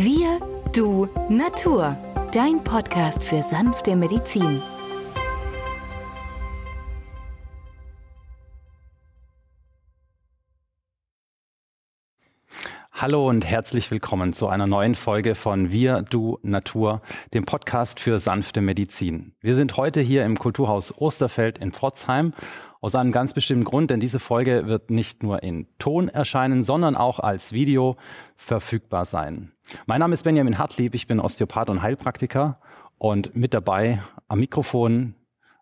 Wir, du, Natur. Dein Podcast für sanfte Medizin. Hallo und herzlich willkommen zu einer neuen Folge von Wir, Du, Natur, dem Podcast für sanfte Medizin. Wir sind heute hier im Kulturhaus Osterfeld in Pforzheim aus einem ganz bestimmten Grund, denn diese Folge wird nicht nur in Ton erscheinen, sondern auch als Video verfügbar sein. Mein Name ist Benjamin Hartlieb, ich bin Osteopath und Heilpraktiker und mit dabei am Mikrofon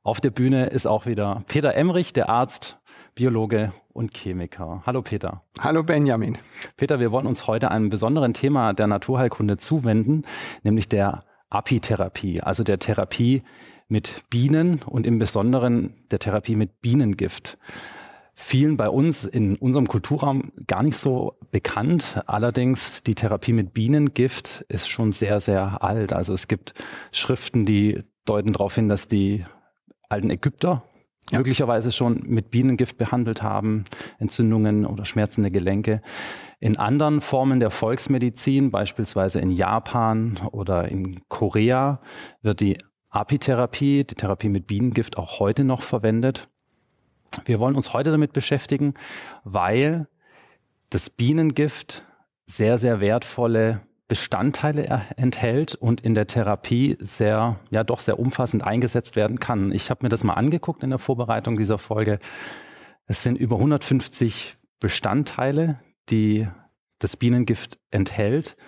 auf der Bühne ist auch wieder Peter Emrich, der Arzt, Biologe und Chemiker. Hallo Peter. Hallo Benjamin. Peter, wir wollen uns heute einem besonderen Thema der Naturheilkunde zuwenden, nämlich der Apitherapie, also der Therapie mit Bienen und im Besonderen der Therapie mit Bienengift. Vielen bei uns in unserem Kulturraum gar nicht so bekannt. Allerdings die Therapie mit Bienengift ist schon sehr, sehr alt. Also es gibt Schriften, die deuten darauf hin, dass die alten Ägypter ja. möglicherweise schon mit Bienengift behandelt haben, Entzündungen oder schmerzende Gelenke. In anderen Formen der Volksmedizin, beispielsweise in Japan oder in Korea, wird die Apitherapie, die Therapie mit Bienengift auch heute noch verwendet. Wir wollen uns heute damit beschäftigen, weil das Bienengift sehr, sehr wertvolle Bestandteile enthält und in der Therapie sehr, ja doch sehr umfassend eingesetzt werden kann. Ich habe mir das mal angeguckt in der Vorbereitung dieser Folge. Es sind über 150 Bestandteile, die das Bienengift enthält.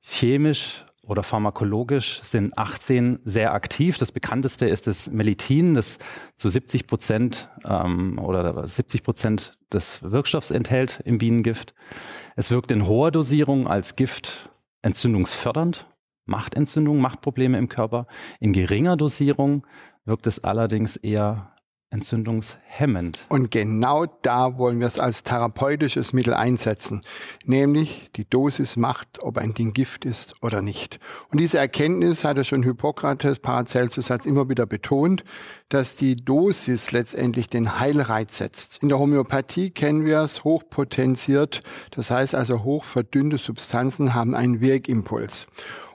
Chemisch oder pharmakologisch sind 18 sehr aktiv. Das bekannteste ist das Melithin, das zu 70 Prozent ähm, oder 70 Prozent des Wirkstoffs enthält im Bienengift. Es wirkt in hoher Dosierung als Gift entzündungsfördernd, macht Entzündungen, macht Probleme im Körper. In geringer Dosierung wirkt es allerdings eher entzündungshemmend. Und genau da wollen wir es als therapeutisches Mittel einsetzen. Nämlich die Dosis macht, ob ein Ding Gift ist oder nicht. Und diese Erkenntnis hatte schon Hippokrates, Paracelsus immer wieder betont, dass die Dosis letztendlich den Heilreiz setzt. In der Homöopathie kennen wir es hochpotenziert. Das heißt also hochverdünnte Substanzen haben einen Wirkimpuls.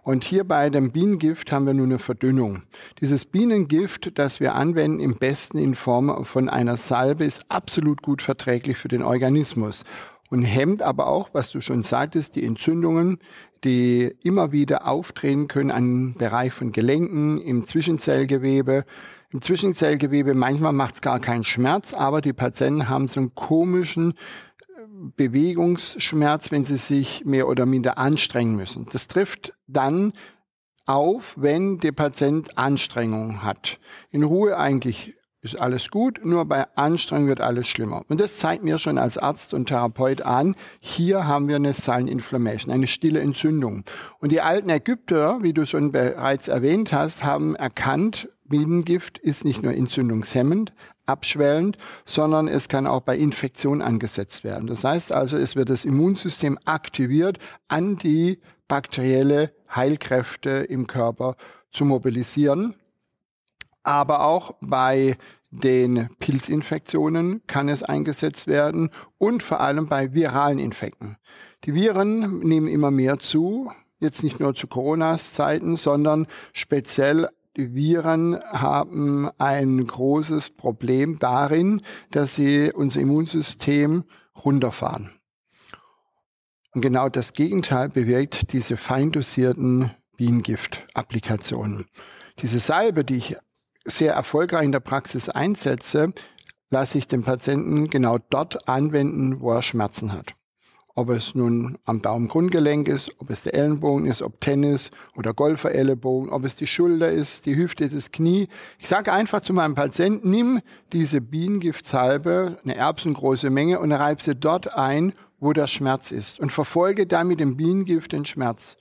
Und hier bei dem Bienengift haben wir nur eine Verdünnung. Dieses Bienengift, das wir anwenden, im besten in Form von einer Salbe, ist absolut gut verträglich für den Organismus und hemmt aber auch, was du schon sagtest, die Entzündungen, die immer wieder auftreten können an Bereich von Gelenken, im Zwischenzellgewebe. Im Zwischenzellgewebe manchmal macht es gar keinen Schmerz, aber die Patienten haben so einen komischen Bewegungsschmerz, wenn sie sich mehr oder minder anstrengen müssen. Das trifft dann auf, wenn der Patient Anstrengung hat. In Ruhe eigentlich ist alles gut, nur bei Anstrengung wird alles schlimmer. Und das zeigt mir schon als Arzt und Therapeut an, hier haben wir eine Silent Inflammation, eine stille Entzündung. Und die alten Ägypter, wie du schon bereits erwähnt hast, haben erkannt, Bienengift ist nicht nur entzündungshemmend, abschwellend, sondern es kann auch bei Infektion angesetzt werden. Das heißt also, es wird das Immunsystem aktiviert, antibakterielle Heilkräfte im Körper zu mobilisieren. Aber auch bei den Pilzinfektionen kann es eingesetzt werden und vor allem bei viralen Infekten. Die Viren nehmen immer mehr zu, jetzt nicht nur zu Coronas Zeiten, sondern speziell die Viren haben ein großes Problem darin, dass sie unser Immunsystem runterfahren. Und genau das Gegenteil bewirkt diese fein dosierten Bienengift-Applikationen. Diese Salbe, die ich sehr erfolgreich in der Praxis einsetze, lasse ich den Patienten genau dort anwenden, wo er Schmerzen hat. Ob es nun am Daumengrundgelenk ist, ob es der Ellenbogen ist, ob Tennis oder Golferellenbogen, ob es die Schulter ist, die Hüfte, das Knie. Ich sage einfach zu meinem Patienten, nimm diese Bienengiftsalbe, eine erbsengroße Menge und reib sie dort ein, wo der Schmerz ist und verfolge dann mit dem Bienengift den Schmerz.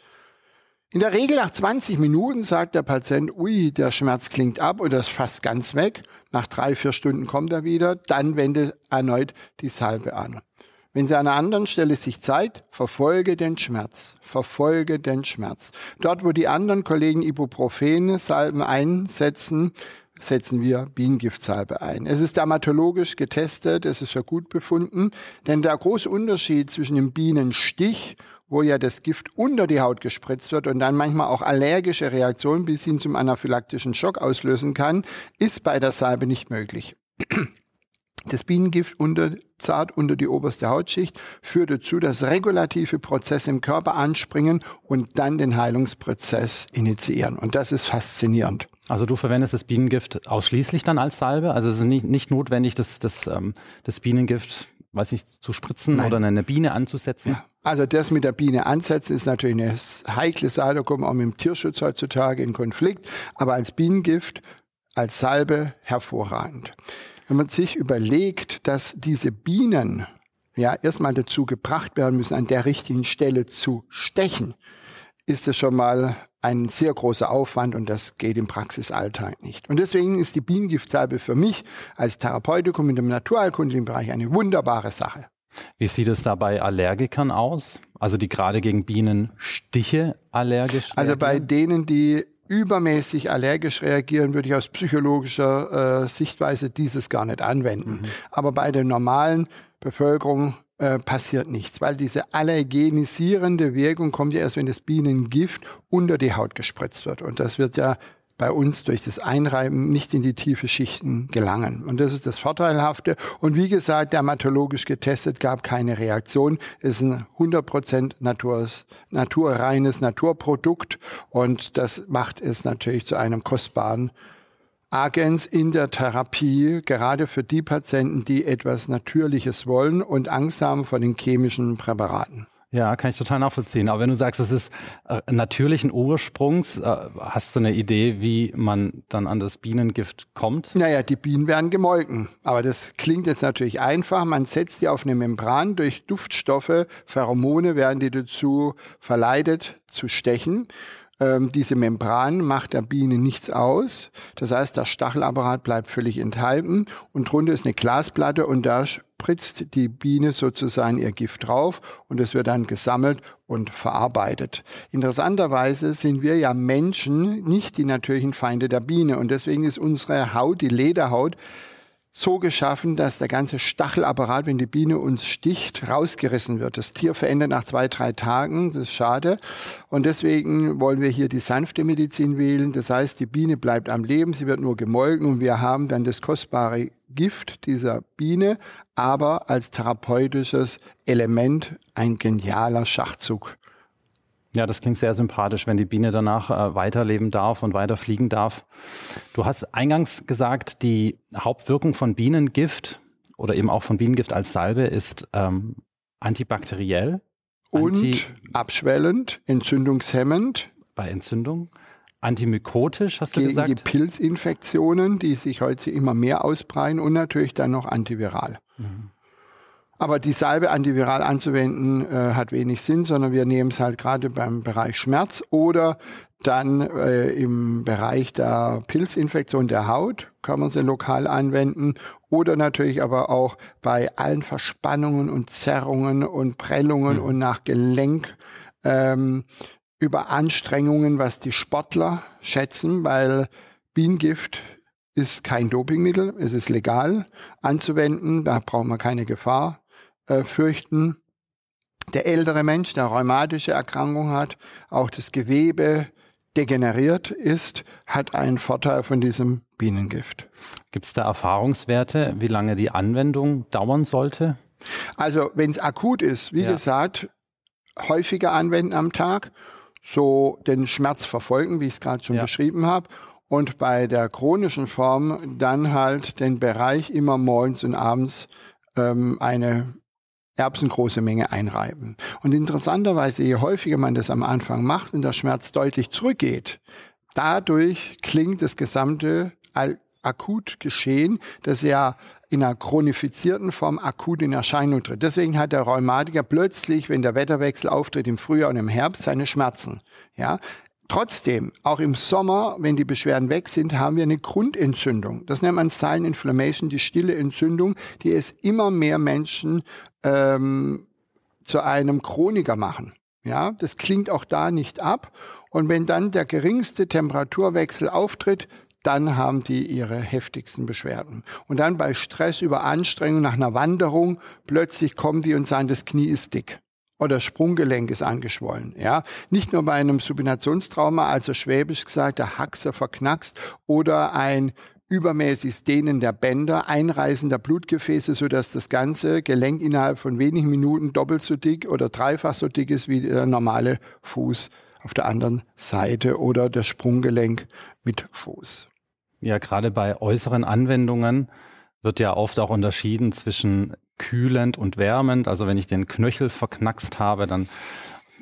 In der Regel nach 20 Minuten sagt der Patient, ui, der Schmerz klingt ab oder ist fast ganz weg. Nach drei, vier Stunden kommt er wieder. Dann wende erneut die Salbe an. Wenn sie an einer anderen Stelle sich zeigt, verfolge den Schmerz. Verfolge den Schmerz. Dort, wo die anderen Kollegen Ibuprofen, Salben einsetzen, setzen wir Bienengiftsalbe ein. Es ist dermatologisch getestet, es ist für gut befunden, denn der große Unterschied zwischen dem Bienenstich wo ja das Gift unter die Haut gespritzt wird und dann manchmal auch allergische Reaktionen bis hin zum anaphylaktischen Schock auslösen kann, ist bei der Salbe nicht möglich. Das Bienengift unter, zart unter die oberste Hautschicht führt dazu, dass regulative Prozesse im Körper anspringen und dann den Heilungsprozess initiieren. Und das ist faszinierend. Also du verwendest das Bienengift ausschließlich dann als Salbe? Also es ist nicht, nicht notwendig, das, das, ähm, das Bienengift, weiß ich, zu spritzen Nein. oder eine Biene anzusetzen? Ja. Also das mit der Biene ansetzen ist natürlich eine heikle Sache, da kommen wir auch mit dem Tierschutz heutzutage in Konflikt. Aber als Bienengift, als Salbe hervorragend wenn man sich überlegt, dass diese Bienen ja erstmal dazu gebracht werden müssen, an der richtigen Stelle zu stechen, ist es schon mal ein sehr großer Aufwand und das geht im Praxisalltag nicht. Und deswegen ist die Bienengiftsalbe für mich als Therapeutikum in dem naturheilkundlichen Bereich eine wunderbare Sache. Wie sieht es da bei Allergikern aus? Also die gerade gegen Bienenstiche allergisch reagieren? Also bei denen, die übermäßig allergisch reagieren, würde ich aus psychologischer äh, Sichtweise dieses gar nicht anwenden. Mhm. Aber bei der normalen Bevölkerung äh, passiert nichts, weil diese allergenisierende Wirkung kommt ja erst, wenn das Bienengift unter die Haut gespritzt wird. Und das wird ja bei uns durch das Einreiben nicht in die tiefe Schichten gelangen. Und das ist das Vorteilhafte. Und wie gesagt, dermatologisch getestet gab keine Reaktion. Es ist ein 100% Naturs, naturreines Naturprodukt. Und das macht es natürlich zu einem kostbaren Agens in der Therapie, gerade für die Patienten, die etwas Natürliches wollen und Angst haben vor den chemischen Präparaten. Ja, kann ich total nachvollziehen. Aber wenn du sagst, es ist äh, natürlichen Ursprungs, äh, hast du eine Idee, wie man dann an das Bienengift kommt? Naja, die Bienen werden gemolken. Aber das klingt jetzt natürlich einfach. Man setzt die auf eine Membran durch Duftstoffe, Pheromone werden die dazu verleitet zu stechen. Ähm, diese Membran macht der Biene nichts aus. Das heißt, der Stachelapparat bleibt völlig enthalten und drunter ist eine Glasplatte und da spritzt die Biene sozusagen ihr Gift drauf und es wird dann gesammelt und verarbeitet. Interessanterweise sind wir ja Menschen nicht die natürlichen Feinde der Biene und deswegen ist unsere Haut, die Lederhaut, so geschaffen, dass der ganze Stachelapparat, wenn die Biene uns sticht, rausgerissen wird. Das Tier verändert nach zwei, drei Tagen. Das ist schade. Und deswegen wollen wir hier die sanfte Medizin wählen. Das heißt, die Biene bleibt am Leben, sie wird nur gemolken und wir haben dann das kostbare Gift dieser Biene, aber als therapeutisches Element ein genialer Schachzug. Ja, das klingt sehr sympathisch, wenn die Biene danach äh, weiterleben darf und weiter fliegen darf. Du hast eingangs gesagt, die Hauptwirkung von Bienengift oder eben auch von Bienengift als Salbe ist ähm, antibakteriell. Und anti abschwellend, entzündungshemmend. Bei Entzündung. Antimykotisch, hast du gegen gesagt? Gegen die Pilzinfektionen, die sich heute immer mehr ausbreiten und natürlich dann noch antiviral. Mhm. Aber die Salbe antiviral anzuwenden äh, hat wenig Sinn, sondern wir nehmen es halt gerade beim Bereich Schmerz oder dann äh, im Bereich der Pilzinfektion der Haut kann man sie lokal anwenden oder natürlich aber auch bei allen Verspannungen und Zerrungen und Prellungen mhm. und nach Gelenk ähm, über Anstrengungen, was die Sportler schätzen, weil Bienengift ist kein Dopingmittel, es ist legal anzuwenden, da braucht man keine Gefahr äh, fürchten. Der ältere Mensch, der rheumatische Erkrankung hat, auch das Gewebe degeneriert ist, hat einen Vorteil von diesem Bienengift. Gibt es da Erfahrungswerte, wie lange die Anwendung dauern sollte? Also wenn es akut ist, wie ja. gesagt, häufiger anwenden am Tag, so den Schmerz verfolgen, wie ich es gerade schon ja. beschrieben habe. Und bei der chronischen Form dann halt den Bereich immer morgens und abends ähm, eine erbsengroße Menge einreiben. Und interessanterweise, je häufiger man das am Anfang macht und der Schmerz deutlich zurückgeht, dadurch klingt das gesamte akut geschehen, das ja in einer chronifizierten Form akut in Erscheinung tritt. Deswegen hat der Rheumatiker plötzlich, wenn der Wetterwechsel auftritt im Frühjahr und im Herbst, seine Schmerzen. Ja, Trotzdem, auch im Sommer, wenn die Beschwerden weg sind, haben wir eine Grundentzündung. Das nennt man Silent Inflammation, die stille Entzündung, die es immer mehr Menschen ähm, zu einem Chroniker machen. Ja, das klingt auch da nicht ab. Und wenn dann der geringste Temperaturwechsel auftritt, dann haben die ihre heftigsten Beschwerden. Und dann bei Stress, über Anstrengung nach einer Wanderung, plötzlich kommen die und sagen, das Knie ist dick. Oder Sprunggelenk ist angeschwollen. Ja, nicht nur bei einem Supinationstrauma, also schwäbisch gesagt, der Haxer verknackst oder ein übermäßig Dehnen der Bänder, Einreißen der Blutgefäße, sodass das ganze Gelenk innerhalb von wenigen Minuten doppelt so dick oder dreifach so dick ist wie der normale Fuß auf der anderen Seite oder das Sprunggelenk mit Fuß. Ja, gerade bei äußeren Anwendungen wird ja oft auch unterschieden zwischen kühlend und wärmend. Also wenn ich den Knöchel verknackst habe, dann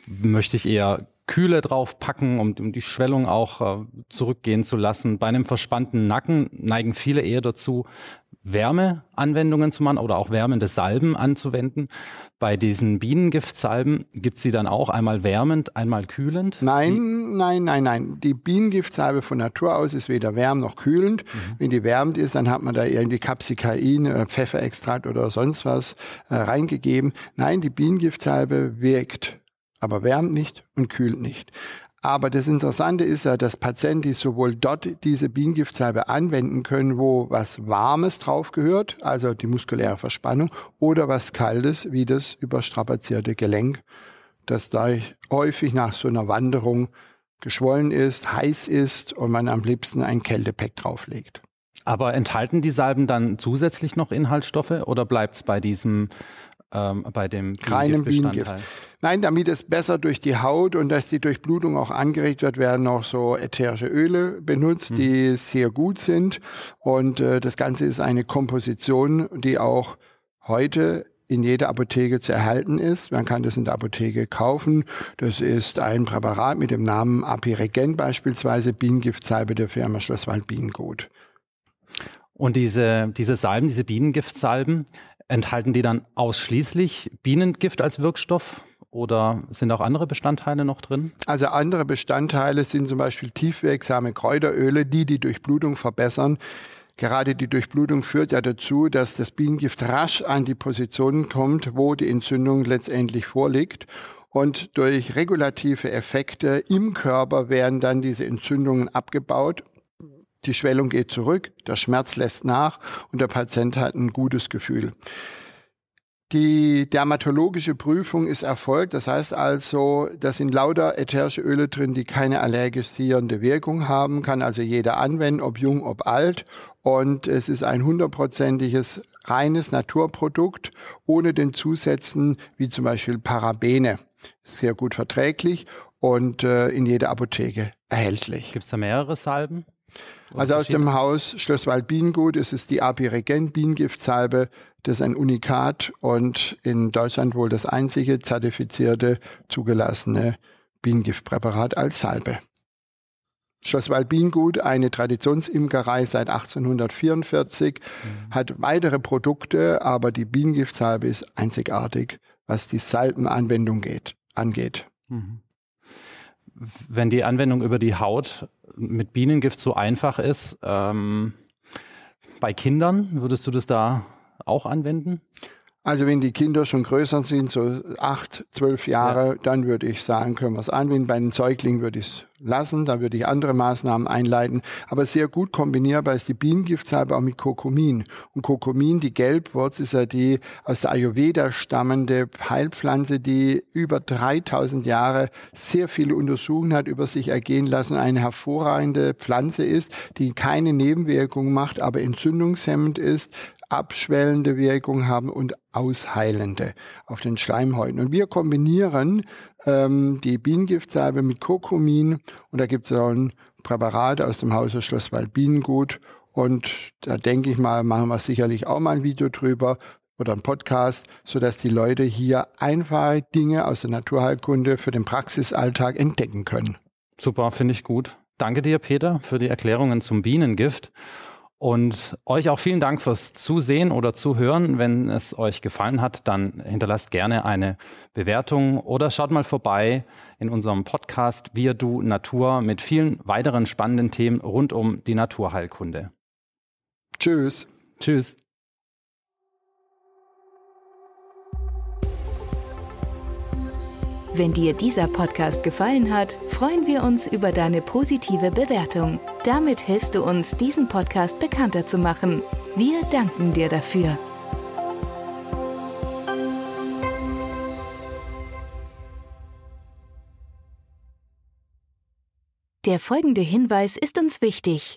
möchte ich eher Kühle drauf packen, um, um die Schwellung auch äh, zurückgehen zu lassen. Bei einem verspannten Nacken neigen viele eher dazu, Wärmeanwendungen zu machen oder auch wärmende Salben anzuwenden. Bei diesen Bienengiftsalben gibt es sie dann auch einmal wärmend, einmal kühlend? Nein, nein, nein, nein. Die Bienengiftsalbe von Natur aus ist weder wärmend noch kühlend. Mhm. Wenn die wärmend ist, dann hat man da irgendwie Capsicain, äh, Pfefferextrakt oder sonst was äh, reingegeben. Nein, die Bienengiftsalbe wirkt aber wärmt nicht und kühlt nicht. Aber das Interessante ist ja, dass Patienten sowohl dort diese Bienengiftsalbe anwenden können, wo was Warmes drauf gehört, also die muskuläre Verspannung, oder was Kaltes, wie das überstrapazierte Gelenk, das da häufig nach so einer Wanderung geschwollen ist, heiß ist und man am liebsten ein Kältepack drauflegt. Aber enthalten die Salben dann zusätzlich noch Inhaltsstoffe oder bleibt es bei diesem ähm, bei dem Keinem Bienengift. Nein, damit es besser durch die Haut und dass die Durchblutung auch angeregt wird, werden noch so ätherische Öle benutzt, hm. die sehr gut sind. Und äh, das Ganze ist eine Komposition, die auch heute in jeder Apotheke zu erhalten ist. Man kann das in der Apotheke kaufen. Das ist ein Präparat mit dem Namen Apiregen beispielsweise, Bienengiftsalbe der Firma Schlosswald Bienengut. Und diese, diese Salben, diese Bienengiftsalben, Enthalten die dann ausschließlich Bienengift als Wirkstoff oder sind auch andere Bestandteile noch drin? Also andere Bestandteile sind zum Beispiel tiefwirksame Kräuteröle, die die Durchblutung verbessern. Gerade die Durchblutung führt ja dazu, dass das Bienengift rasch an die Position kommt, wo die Entzündung letztendlich vorliegt. Und durch regulative Effekte im Körper werden dann diese Entzündungen abgebaut die Schwellung geht zurück, der Schmerz lässt nach und der Patient hat ein gutes Gefühl. Die dermatologische Prüfung ist erfolgt. Das heißt also, da sind lauter ätherische Öle drin, die keine allergisierende Wirkung haben. Kann also jeder anwenden, ob jung, ob alt. Und es ist ein hundertprozentiges reines Naturprodukt ohne den Zusätzen wie zum Beispiel Parabene. Sehr gut verträglich und äh, in jeder Apotheke erhältlich. Gibt es da mehrere Salben? Also aus dem Haus Schlosswald Bienengut ist es die Apiregen Bienengiftsalbe. Das ist ein Unikat und in Deutschland wohl das einzige zertifizierte, zugelassene Bienengiftpräparat als Salbe. Schlosswald Bienengut, eine Traditionsimkerei seit 1844, mhm. hat weitere Produkte, aber die Bienengiftsalbe ist einzigartig, was die Salbenanwendung geht, angeht. Mhm wenn die Anwendung über die Haut mit Bienengift so einfach ist, ähm, bei Kindern, würdest du das da auch anwenden? Also wenn die Kinder schon größer sind, so acht, zwölf Jahre, ja. dann würde ich sagen, können wir es anwenden. Bei den Säuglingen würde ich es lassen, da würde ich andere Maßnahmen einleiten. Aber sehr gut kombinierbar ist die Bienengiftsalbe auch mit Kokomin. Und Kokomin, die Gelbwurz, ist ja die aus der Ayurveda stammende Heilpflanze, die über 3000 Jahre sehr viele Untersuchungen hat über sich ergehen lassen, eine hervorragende Pflanze ist, die keine Nebenwirkungen macht, aber entzündungshemmend ist, abschwellende Wirkung haben und ausheilende auf den Schleimhäuten. Und wir kombinieren ähm, die Bienengiftsalbe mit Kokumin und da gibt es auch ein Präparat aus dem Hause Schlosswald Bienengut und da denke ich mal, machen wir sicherlich auch mal ein Video drüber oder ein Podcast, sodass die Leute hier einfache Dinge aus der Naturheilkunde für den Praxisalltag entdecken können. Super, finde ich gut. Danke dir, Peter, für die Erklärungen zum Bienengift. Und euch auch vielen Dank fürs Zusehen oder Zuhören. Wenn es euch gefallen hat, dann hinterlasst gerne eine Bewertung oder schaut mal vorbei in unserem Podcast Wir Du Natur mit vielen weiteren spannenden Themen rund um die Naturheilkunde. Tschüss. Tschüss. Wenn dir dieser Podcast gefallen hat, freuen wir uns über deine positive Bewertung. Damit hilfst du uns, diesen Podcast bekannter zu machen. Wir danken dir dafür. Der folgende Hinweis ist uns wichtig.